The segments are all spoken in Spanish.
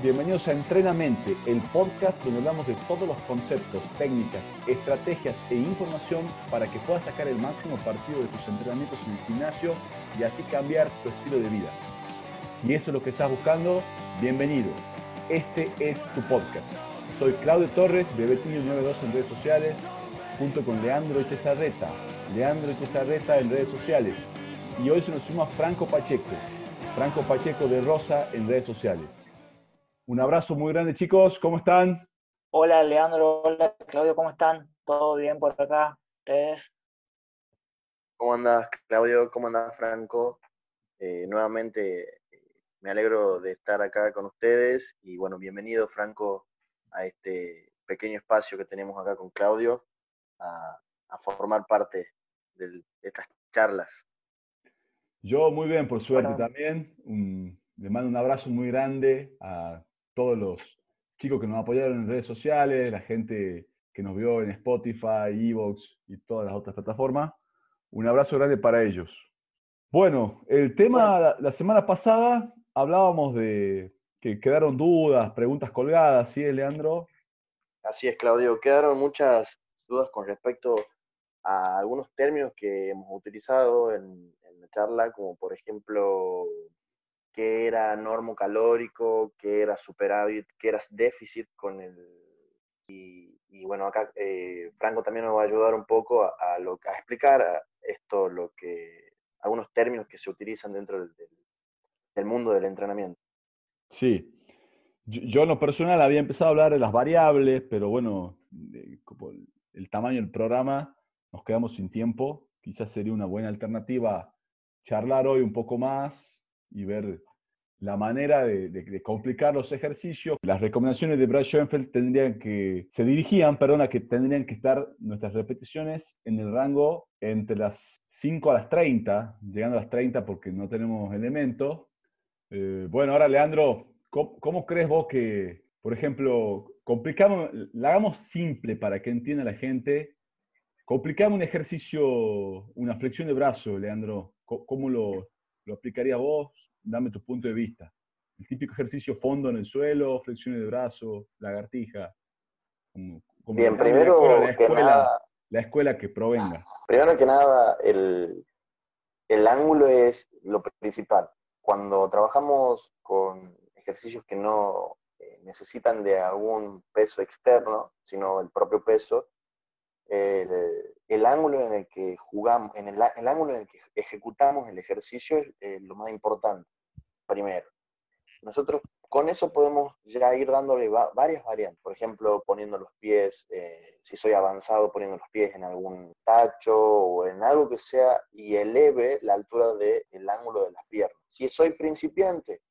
Bienvenidos a Entrenamente, el podcast donde hablamos de todos los conceptos, técnicas, estrategias e información para que puedas sacar el máximo partido de tus entrenamientos en el gimnasio y así cambiar tu estilo de vida. Si eso es lo que estás buscando, bienvenido. Este es tu podcast. Soy Claudio Torres, Bebetiño92 en redes sociales, junto con Leandro Echezarreta. Leandro Echezarreta en redes sociales. Y hoy se nos suma Franco Pacheco, Franco Pacheco de Rosa en redes sociales. Un abrazo muy grande, chicos. ¿Cómo están? Hola, Leandro. Hola, Claudio. ¿Cómo están? ¿Todo bien por acá? ¿Ustedes? ¿Cómo andas, Claudio? ¿Cómo andas, Franco? Eh, nuevamente me alegro de estar acá con ustedes y bueno, bienvenido, Franco, a este pequeño espacio que tenemos acá con Claudio, a, formar parte de estas charlas. Yo muy bien, por suerte también. le mando un abrazo muy grande a todos los chicos que nos apoyaron en redes sociales, la gente que nos vio en Spotify, Evox y todas las otras plataformas. Un abrazo grande para ellos. Bueno, el tema la semana pasada hablábamos de que quedaron dudas, preguntas colgadas, ¿sí, Leandro? Así es, Claudio. Quedaron muchas dudas con respecto a algunos términos que hemos utilizado en, la charla, como por ejemplo, qué era normo calórico, qué era superávit, qué era déficit con el... Y, bueno, acá eh, Franco también nos va a ayudar un poco a, explicar esto, lo que, algunos términos que se utilizan dentro del, mundo del entrenamiento. Sí. Yo, en lo personal había empezado a hablar de las variables, pero bueno, como el tamaño del programa nos quedamos sin tiempo, quizás sería una buena alternativa charlar hoy un poco más y ver la manera de, complicar los ejercicios. Las recomendaciones de Brad Schoenfeld tendrían que, se dirigían, perdón, a que tendrían que estar nuestras repeticiones en el rango entre las 5 a las 30, llegando a las 30 porque no tenemos elementos. Eh, bueno, ahora Leandro, ¿cómo, ¿cómo, crees vos que, por ejemplo, complicamos, la hagamos simple para que entienda la gente Complicame un ejercicio, una flexión de brazo, Leandro. ¿Cómo lo, lo aplicarías vos? Dame tu punto de vista. El típico ejercicio fondo en el suelo, flexiones de brazo, lagartija. Bien, primero la escuela, que nada, la escuela que provenga. Primero que nada, el, el ángulo es lo principal. Cuando trabajamos con ejercicios que no eh, necesitan de algún peso externo, sino el propio peso, el, ángulo en el que jugamos, en el, ángulo en el que ejecutamos el ejercicio es lo más importante, primero. Nosotros con eso podemos ya ir dándole varias variantes, por ejemplo, poniendo los pies, eh, si soy avanzado, poniendo los pies en algún tacho o en algo que sea y eleve la altura del ángulo de las piernas. Si soy principiante,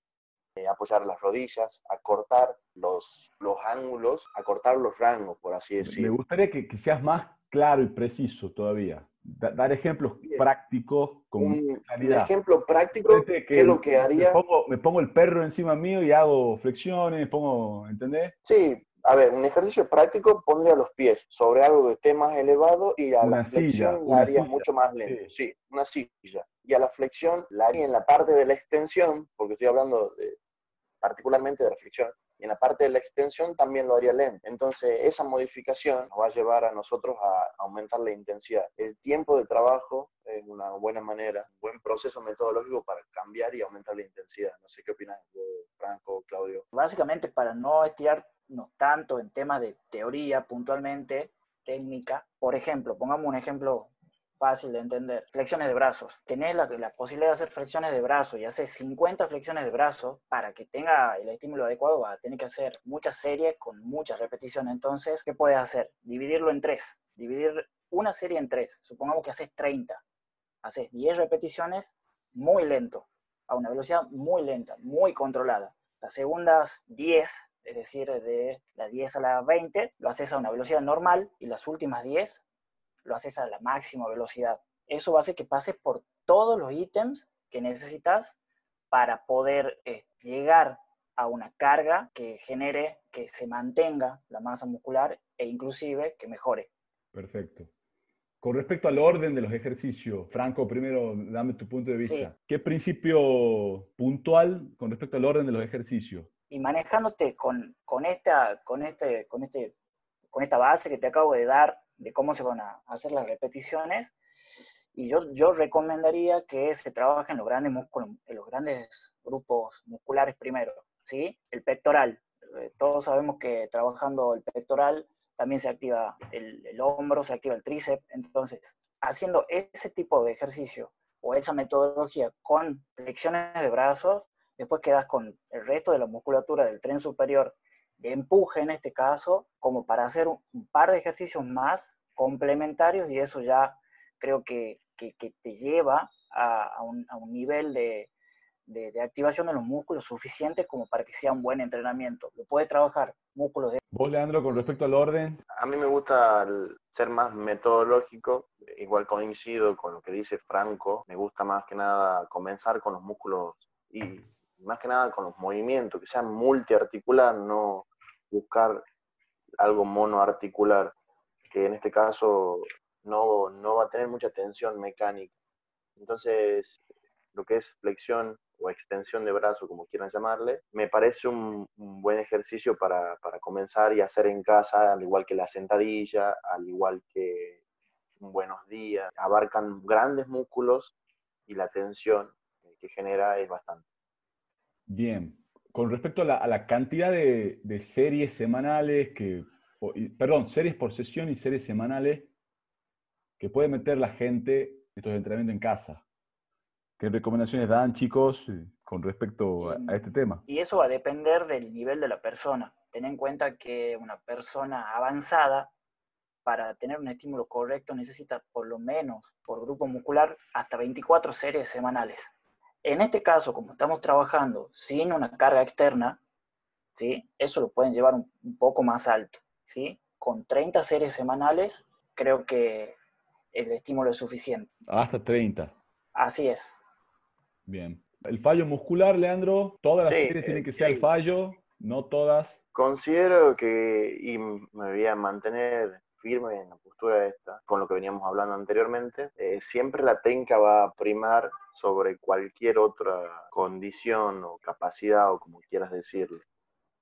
eh, apoyar las rodillas, acortar los, los ángulos, acortar los rangos, por así decirlo. Me gustaría que, que seas más claro y preciso todavía. dar ejemplos prácticos con un, ejemplo práctico, que, ¿qué es lo que haría? Me pongo, me pongo, el perro encima mío y hago flexiones, pongo, ¿entendés? Sí, a ver, un ejercicio práctico pondría los pies sobre algo que esté más elevado y a la flexión la haría mucho más lento. Sí. una silla. Y la flexión la haría en la parte de la extensión, porque estoy hablando de, particularmente de la flexión, y en la parte de la extensión también lo haría lento. Entonces, esa modificación nos va a llevar a nosotros a aumentar la intensidad. El tiempo de trabajo es una buena manera, un buen proceso metodológico para cambiar y aumentar la intensidad. No sé qué opinas, Franco, Claudio. Básicamente, para no estirarnos tanto en temas de teoría puntualmente, técnica, por ejemplo, pongamos un ejemplo fácil de entender. Flexiones de brazos. La, la, posibilidad de hacer flexiones de brazos y hacer 50 flexiones de brazos para que tenga el estímulo adecuado, va a tener que hacer muchas series con muchas repeticiones. Entonces, ¿qué puedes hacer? Dividirlo en tres. Dividir una serie en tres. Supongamos que haces 30. Haces 10 repeticiones muy lento, a una velocidad muy lenta, muy controlada. Las segundas 10 es decir, de las 10 a las 20, lo haces a una velocidad normal y las últimas 10 lo haces a la máxima velocidad. Eso hacer que pases por todos los ítems que necesitas para poder eh, llegar a una carga que genere, que se mantenga la masa muscular e inclusive que mejore. Perfecto. Con respecto al orden de los ejercicios, Franco, primero dame tu punto de vista. ¿Qué principio puntual con respecto al orden de los ejercicios? Y manejándote con, con, esta, con, este, con, este, con esta base que te acabo de dar de cómo se van a hacer las repeticiones, y yo, yo recomendaría que se trabaje en los grandes músculos, en los grandes grupos musculares primero, ¿sí? El pectoral. Eh, todos sabemos que trabajando el pectoral también se activa el, hombro, se activa el tríceps. Entonces, haciendo ese tipo de ejercicio o esa metodología con flexiones de brazos, después quedas con el resto de la musculatura del tren superior de empuje en este caso, como para hacer un, par de ejercicios más complementarios y eso ya creo que, te lleva a, un, nivel de, de, activación de los músculos suficiente como para que sea un buen entrenamiento. Lo puede trabajar músculos de... ¿Vos, Leandro, con respecto al orden? A mí me gusta ser más metodológico, igual coincido con lo que dice Franco, me gusta más que nada comenzar con los músculos y más que nada con los movimientos, que sean multiarticular, no buscar algo monoarticular, que en este caso no, no va a tener mucha tensión mecánica. Entonces, lo que es flexión o extensión de brazo, como quieran llamarle, me parece un, buen ejercicio para, comenzar y hacer en casa, al igual que la sentadilla, al igual que un buenos días. Abarcan grandes músculos y la tensión que genera es bastante. Bien. Con respecto a la, cantidad de, series semanales que, perdón, series por sesión y series semanales que puede meter la gente estos entrenamientos en casa. ¿Qué recomendaciones dan, chicos, eh, con respecto a, este tema? Y eso va a depender del nivel de la persona. Ten en cuenta que una persona avanzada, para tener un estímulo correcto, necesita por lo menos, por grupo muscular, hasta 24 series semanales. En este caso, como estamos trabajando sin una carga externa, ¿sí? eso lo pueden llevar un, un poco más alto. ¿sí? Con 30 series semanales, creo que el estímulo es suficiente. Hasta 30. Así es. Bien. El fallo muscular, Leandro, todas las series tienen que ser el fallo, no todas. Considero que, y me voy a mantener firme en la postura esta, con lo que veníamos hablando anteriormente, eh, siempre la técnica va a primar sobre cualquier otra condición o capacidad o como quieras decirlo.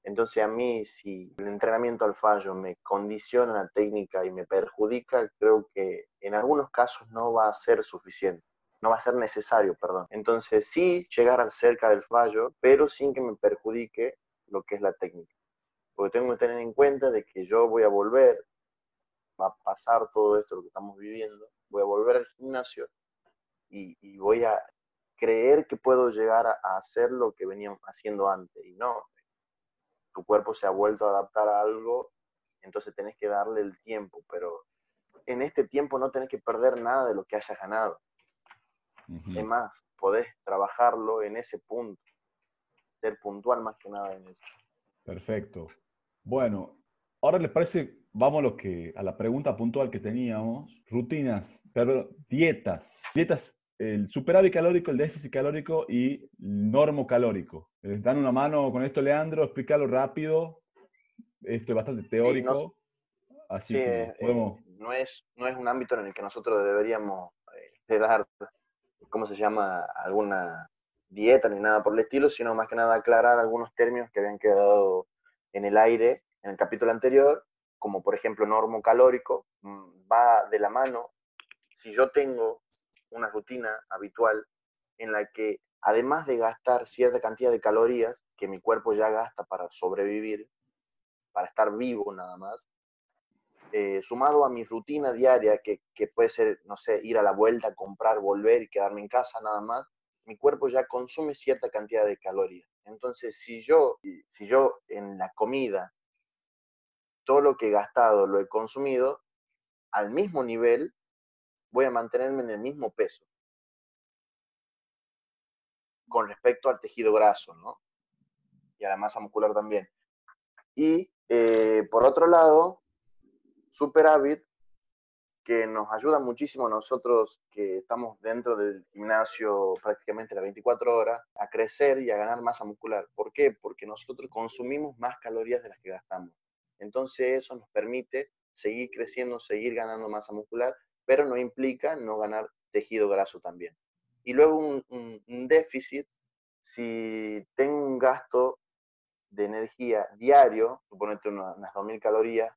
Entonces a mí, si el entrenamiento al fallo me condiciona la técnica y me perjudica, creo que en algunos casos no va a ser suficiente no va a ser necesario, perdón. Entonces sí llegar cerca del fallo, pero sin que me perjudique lo que es la técnica. Porque tengo que tener en cuenta de que yo voy a volver, va a pasar todo esto, lo que estamos viviendo, voy a volver al gimnasio y, voy a creer que puedo llegar a, hacer lo que venía haciendo antes. Y no, tu cuerpo se ha vuelto a adaptar a algo, entonces tenés que darle el tiempo, pero en este tiempo no tenés que perder nada de lo que hayas ganado. Además, podés trabajarlo en ese punto, ser puntual más que nada en eso. Perfecto. Bueno, ahora les parece, vamos a, lo que, a la pregunta puntual que teníamos. Rutinas, perdón, dietas. Dietas, el superávit calórico, el déficit calórico y normo calórico. ¿Les dan una mano con esto, Leandro? Explícalo rápido. Esto es bastante teórico. así que eh, no, es, no es un ámbito en el que nosotros deberíamos eh, dar ¿cómo se llama? alguna dieta ni nada por el estilo, sino más que nada aclarar algunos términos que habían quedado en el aire en el capítulo anterior, como por ejemplo normo calórico, mm, va de la mano. Si yo tengo una rutina habitual en la que además de gastar cierta cantidad de calorías que mi cuerpo ya gasta para sobrevivir, para estar vivo nada más, eh, sumado a mi rutina diaria, que, puede ser, no sé, ir a la vuelta, comprar, volver y quedarme en casa nada más, mi cuerpo ya consume cierta cantidad de calorías. Entonces, si yo, si yo en la comida, todo lo que he gastado lo he consumido, al mismo nivel, voy a mantenerme en el mismo peso. Con respecto al tejido graso, ¿no? Y a la masa muscular también. Y eh, por otro lado, superávit que nos ayuda muchísimo a nosotros que estamos dentro del gimnasio prácticamente las 24 horas a crecer y a ganar masa muscular. ¿Por qué? Porque nosotros consumimos más calorías de las que gastamos. Entonces eso nos permite seguir creciendo, seguir ganando masa muscular, pero no implica no ganar tejido graso también. Y luego un, déficit, si tengo un gasto de energía diario, suponete unas, 2.000 calorías,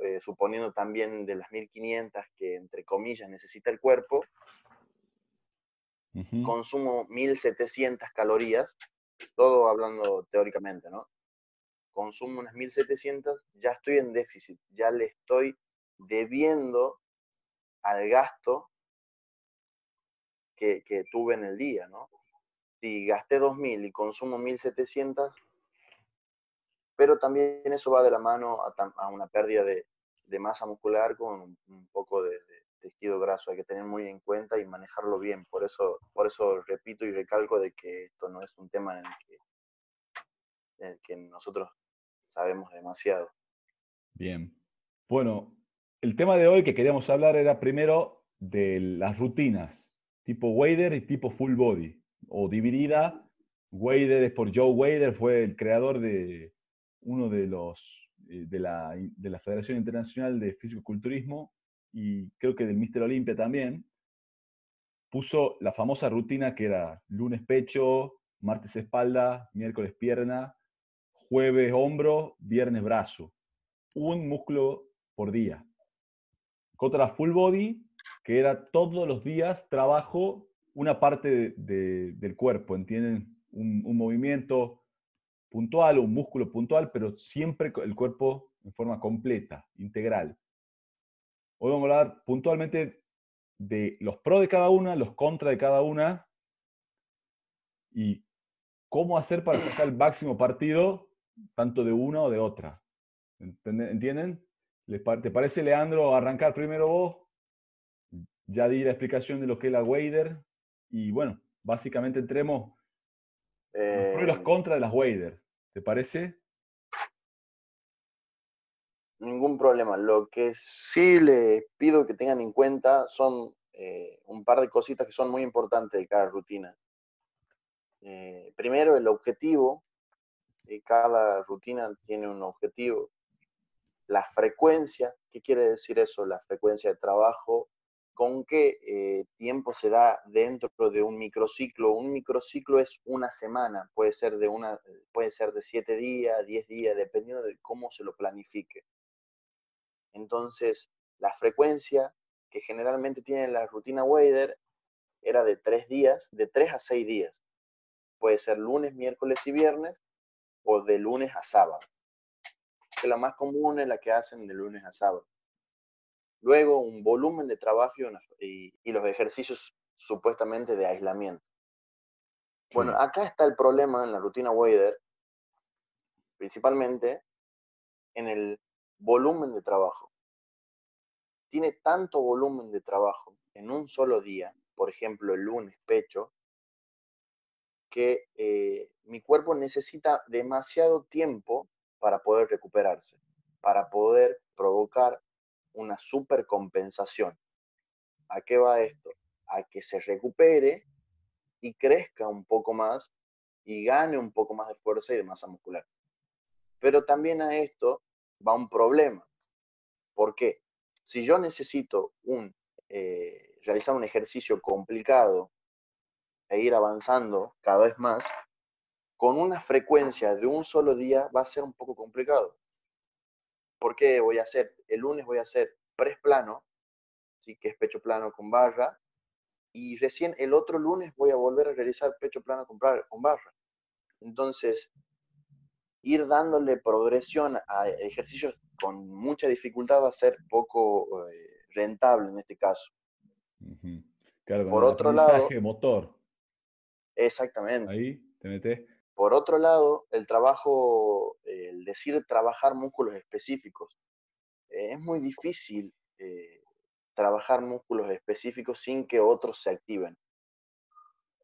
eh, suponiendo también de las 1.500 que entre comillas necesita el cuerpo, consumo 1.700 calorías, todo hablando teóricamente, ¿no? Consumo unas 1.700, ya estoy en déficit, ya le estoy debiendo al gasto que, tuve en el día, ¿no? Si gasté 2.000 y consumo 1.700, pero también eso va de la mano a, una pérdida de, masa muscular con un, poco de, tejido graso. Hay que tener muy en cuenta y manejarlo bien. Por eso, por eso repito y recalco de que esto no es un tema en el que, en el que nosotros sabemos demasiado. Bien. Bueno, el tema de hoy que queríamos hablar era primero de las rutinas, tipo Wader y tipo Full Body, o dividida. Wader es por Joe Wader, fue el creador de uno de los eh, de la, de la Federación Internacional de Físico-Culturismo y creo que del Mister Olympia también. Puso la famosa rutina que era lunes pecho, martes espalda, miércoles pierna, jueves hombro, viernes brazo. Un músculo por día contra full body, que era todos los días trabajo una parte del cuerpo, ¿entienden? Un, movimiento puntual, un músculo puntual, pero siempre el cuerpo en forma completa, integral. Hoy vamos a hablar puntualmente de los pros de cada una, los contras de cada una y cómo hacer para sacar el máximo partido tanto de una o de otra. ¿Entienden? ¿Te parece, Leandro, arrancar primero vos? Ya di la explicación de lo que es la Wader. Y bueno, básicamente entremos los los eh, contras de las Wader. ¿Te parece? Ningún problema. Lo que sí les pido que tengan en cuenta son eh, un par de cositas que son muy importantes de cada rutina. Eh, primero, el objetivo. Cada rutina tiene un objetivo la frecuencia, ¿qué quiere decir eso? La frecuencia de trabajo, con qué eh, tiempo se da dentro de un microciclo. Un microciclo es una semana, puede ser de, una, puede ser de siete días, diez días, dependiendo de cómo se lo planifique. Entonces, la frecuencia que generalmente tiene la rutina Wader era de tres días, de tres a seis días. Puede ser lunes, miércoles y viernes o de lunes a sábado la más común es la que hacen de lunes a sábado. Luego, un volumen de trabajo y, los ejercicios supuestamente de aislamiento. Bueno, acá está el problema en la rutina Wader, principalmente en el volumen de trabajo. Tiene tanto volumen de trabajo en un solo día, por ejemplo, el lunes pecho, que eh, mi cuerpo necesita demasiado tiempo para poder recuperarse, para poder provocar una supercompensación. ¿A qué va esto? A que se recupere y crezca un poco más y gane un poco más de fuerza y de masa muscular. Pero también a esto va un problema. ¿Por qué? Si yo necesito un, eh, realizar un ejercicio complicado e ir avanzando cada vez más, con una frecuencia de un solo día va a ser un poco complicado. Porque voy a hacer, el lunes voy a hacer press plano, ¿sí? que es pecho plano con barra, y recién el otro lunes voy a volver a realizar pecho plano con barra. Entonces, ir dándole progresión a ejercicios con mucha dificultad va a ser poco eh, rentable en este caso. Por otro lado, motor. Exactamente. Ahí te metes. Por otro lado, el trabajo, el decir trabajar músculos específicos, eh, es muy difícil eh, trabajar músculos específicos sin que otros se activen.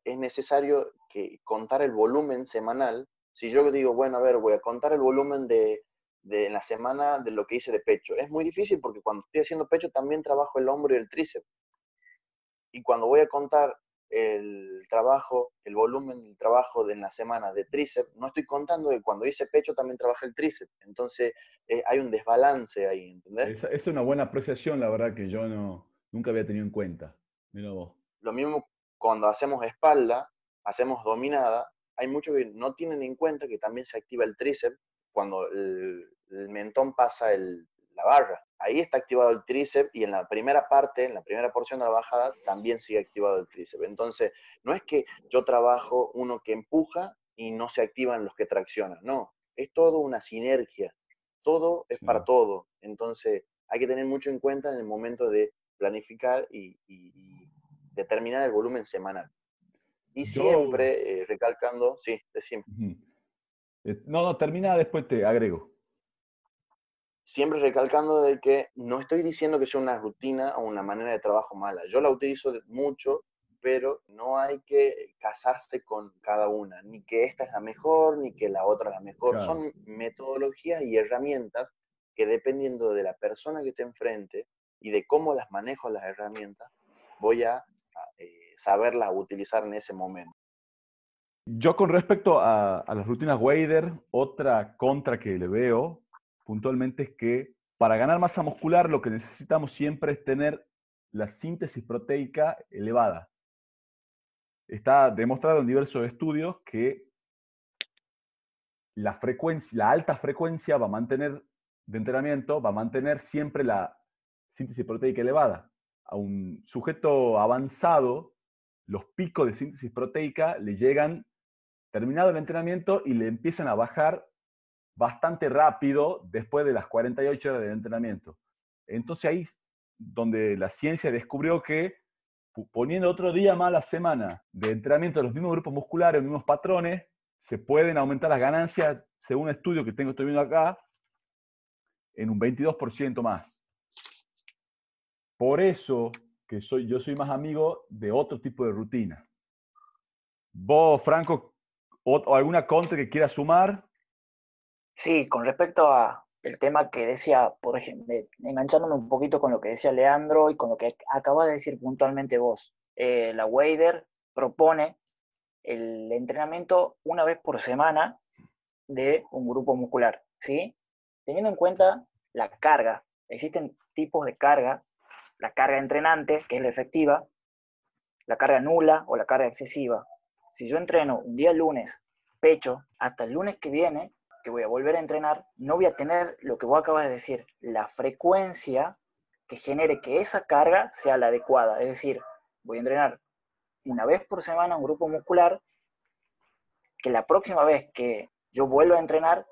Es necesario que contar el volumen semanal. Si yo digo, bueno, a ver, voy a contar el volumen de, de la semana de lo que hice de pecho. Es muy difícil porque cuando estoy haciendo pecho también trabajo el hombro y el tríceps. Y cuando voy a contar el trabajo, el volumen del trabajo de la semana de tríceps, no estoy contando que cuando hice pecho también trabajé el tríceps. Entonces eh, hay un desbalance ahí, ¿entendés? Es, es, una buena apreciación, la verdad que yo no, Nunca había tenido en cuenta. Mira vos. Lo mismo cuando hacemos espalda, hacemos dominada, hay muchos que no tienen en cuenta que también se activa el tríceps cuando el, mentón pasa la barra. Ahí está activado el tríceps y en la primera parte, en la primera porción de la bajada, también sigue activado el tríceps. Entonces, no es que yo trabajo uno que empuja y no se activan los que traccionan, no, es todo una sinergia, todo es para todo. Entonces, hay que tener mucho en cuenta en el momento de planificar y, determinar el volumen semanal. Y siempre eh, recalcando, sí, decimos. Eh, no, no, termina, después te agrego. Siempre recalcando de que no estoy diciendo que sea una rutina o una manera de trabajo mala. Yo la utilizo mucho, pero no hay que casarse con cada una, ni que esta es la mejor, ni que la otra es la mejor. Son metodologías y herramientas que dependiendo de la persona que esté enfrente y de cómo las manejo las herramientas, voy a, eh, saberlas utilizar en ese momento. Yo con respecto a, las rutinas Wader, otra contra que le veo puntualmente es que para ganar masa muscular lo que necesitamos siempre es tener la síntesis proteica elevada. Está demostrado en diversos estudios que la, frecuencia, la alta frecuencia va a mantener de entrenamiento, va a mantener siempre la síntesis proteica elevada. A un sujeto avanzado, los picos de síntesis proteica le llegan terminado el entrenamiento y le empiezan a bajar bastante rápido después de las 48 horas de entrenamiento. Entonces ahí donde la ciencia descubrió que poniendo otro día más a la semana de entrenamiento de los mismos grupos musculares, los mismos patrones, se pueden aumentar las ganancias, según un estudio que tengo, estoy viendo acá, en un 22% más. Por eso que soy, yo soy más amigo de otro tipo de rutina. Vos, Franco, ¿O, alguna contra que quiera sumar? Sí, con respecto a el tema que decía, por ejemplo, enganchándome un poquito con lo que decía Leandro y con lo que acaba de decir puntualmente vos. Eh, la Wader propone el entrenamiento una vez por semana de un grupo muscular, ¿sí? Teniendo en cuenta la carga. Existen tipos de carga, la carga entrenante, que es la efectiva, la carga nula o la carga excesiva si yo entreno un día lunes pecho, hasta el lunes que viene, que voy a volver a entrenar, no voy a tener lo que vos acabas de decir, la frecuencia que genere que esa carga sea la adecuada. Es decir, voy a entrenar una vez por semana un grupo muscular, que la próxima vez que yo vuelva a entrenar,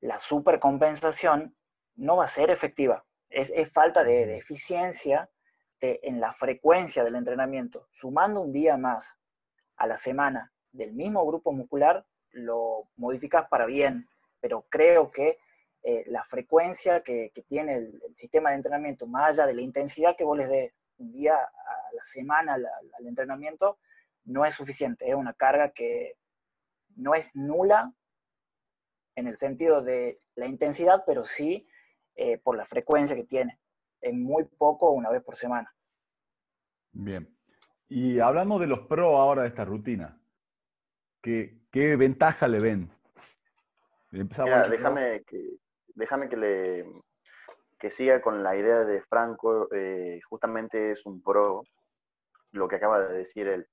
la supercompensación no va a ser efectiva. Es, falta de, eficiencia en la frecuencia del entrenamiento. Sumando un día más a la semana del mismo grupo muscular, lo modificas para bien, pero creo que eh, la frecuencia que, tiene el, sistema de entrenamiento, más allá de la intensidad que vos les des un día a la semana al, entrenamiento, no es suficiente. Es una carga que no es nula en el sentido de la intensidad, pero sí eh, por la frecuencia que tiene. Es muy poco una vez por semana. Bien. Y hablamos de los pros ahora de esta rutina. ¿Qué, qué ventaja le ven? déjame, que, déjame que, le, que siga con la idea de Franco. Eh, justamente es un pro lo que acaba de decir él.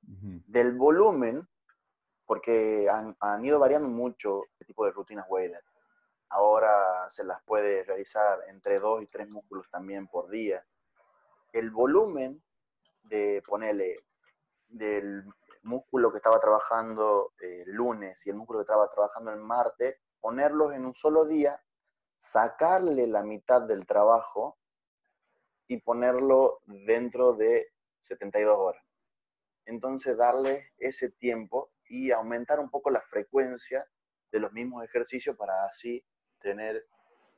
Del volumen, porque han, han, ido variando mucho el tipo de rutinas Wader. Ahora se las puede realizar entre dos y tres músculos también por día. El volumen de ponerle del músculo que estaba trabajando el lunes y el músculo que estaba trabajando el martes, ponerlos en un solo día, sacarle la mitad del trabajo y ponerlo dentro de 72 horas. Entonces darle ese tiempo y aumentar un poco la frecuencia de los mismos ejercicios para así tener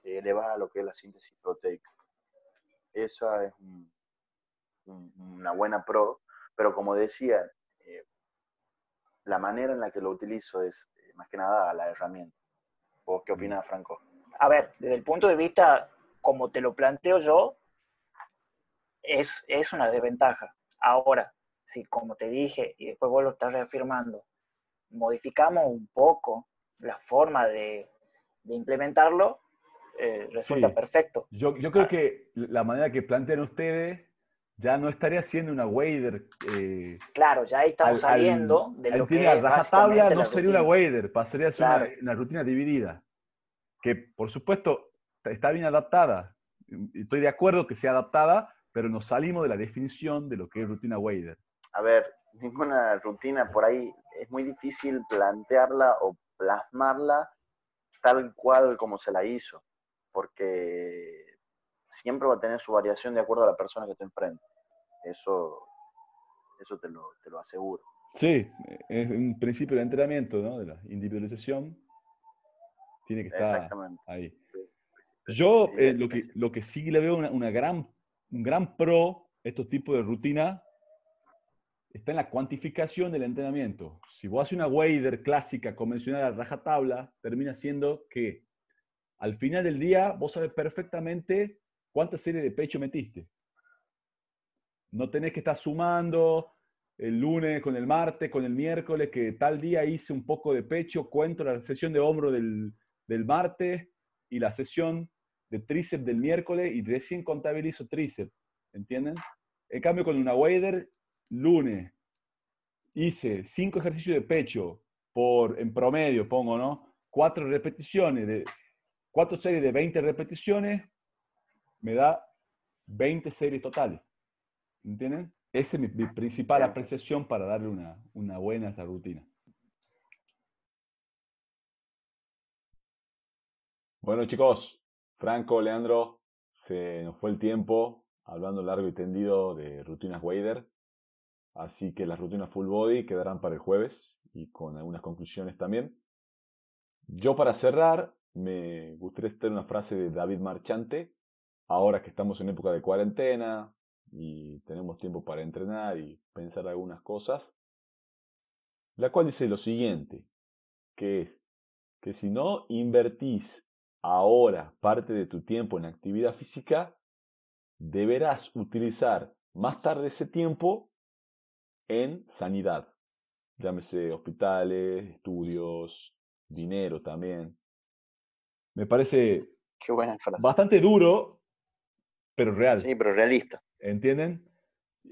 elevada lo que es la síntesis proteica. Eso es un, una buena pro, pero como decía, eh, la manera en la que lo utilizo es eh, más que nada la herramienta. ¿Vos qué opinas, Franco? A ver, desde el punto de vista, como te lo planteo yo, es, es una desventaja. Ahora, si como te dije, y después vos lo estás reafirmando, modificamos un poco la forma de, implementarlo, eh, resulta perfecto. Yo, yo creo ah. que la manera que plantean ustedes ya no estaría haciendo una wader. Eh, claro, ya ahí estamos saliendo de lo que es tabla no sería una wader, pasaría a ser una, rutina dividida. Que, por supuesto, está bien adaptada. Estoy de acuerdo que sea adaptada, pero nos salimos de la definición de lo que es rutina wader. A ver, ninguna rutina por ahí es muy difícil plantearla o plasmarla tal cual como se la hizo, porque siempre va a tener su variación de acuerdo a la persona que te enfrenta. Eso, eso te, lo, te lo aseguro. Sí, es un principio de entrenamiento, ¿no? De la individualización. Tiene que estar ahí. Yo eh, lo, que, lo que sí le veo una, una gran, un gran pro estos tipos de rutina está en la cuantificación del entrenamiento. Si vos haces una wader clásica, convencional a rajatabla, termina siendo que al final del día vos sabes perfectamente cuánta serie de pecho metiste. No tenés que estar sumando el lunes con el martes, con el miércoles, que tal día hice un poco de pecho, cuento la sesión de hombro del, del martes y la sesión de tríceps del miércoles y recién contabilizo tríceps. ¿Entienden? En cambio, con una wader lunes hice cinco ejercicios de pecho por, en promedio, pongo, ¿no? Cuatro repeticiones, de, cuatro series de 20 repeticiones, me da 20 series totales. ¿Entienden? Esa es mi, principal apreciación para darle una, una buena a esta rutina. Bueno, chicos, Franco, Leandro, se nos fue el tiempo hablando largo y tendido de rutinas Wader. Así que las rutinas full body quedarán para el jueves y con algunas conclusiones también. Yo para cerrar me gustaría citar una frase de David Marchante, ahora que estamos en época de cuarentena y tenemos tiempo para entrenar y pensar algunas cosas, la cual dice lo siguiente, que es que si no invertís ahora parte de tu tiempo en actividad física, deberás utilizar más tarde ese tiempo en sanidad. Llámese hospitales, estudios, dinero también. Me parece bastante duro, pero real. Sí, pero realista. ¿Entienden?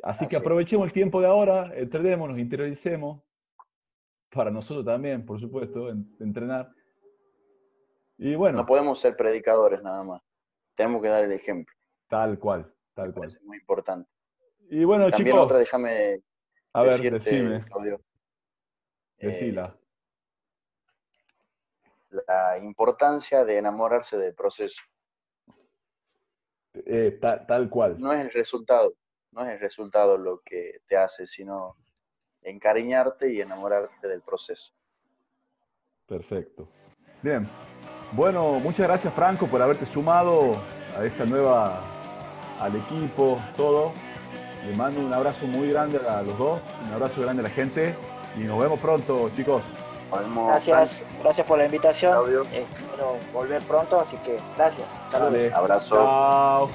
Así, que aprovechemos el tiempo de ahora, entrenemos, interioricemos. Para nosotros también, por supuesto, entrenar. Y bueno. No podemos ser predicadores nada más. Tenemos que dar el ejemplo. Tal cual, tal cual. Es muy importante. Y bueno, también otra, déjame a ver, decime. Eh, Decila. la importancia de enamorarse del proceso. Eh, tal cual. No es el resultado, no es el resultado lo que te hace, sino encariñarte y enamorarte del proceso. Perfecto. Bien. Bueno, muchas gracias Franco por haberte sumado a esta nueva, al equipo, todo. Les mando un abrazo muy grande a los dos, un abrazo grande a la gente y nos vemos pronto, chicos. Gracias, gracias por la invitación. Eh, espero volver pronto, así que gracias. Saludos. Abrazo. Chao.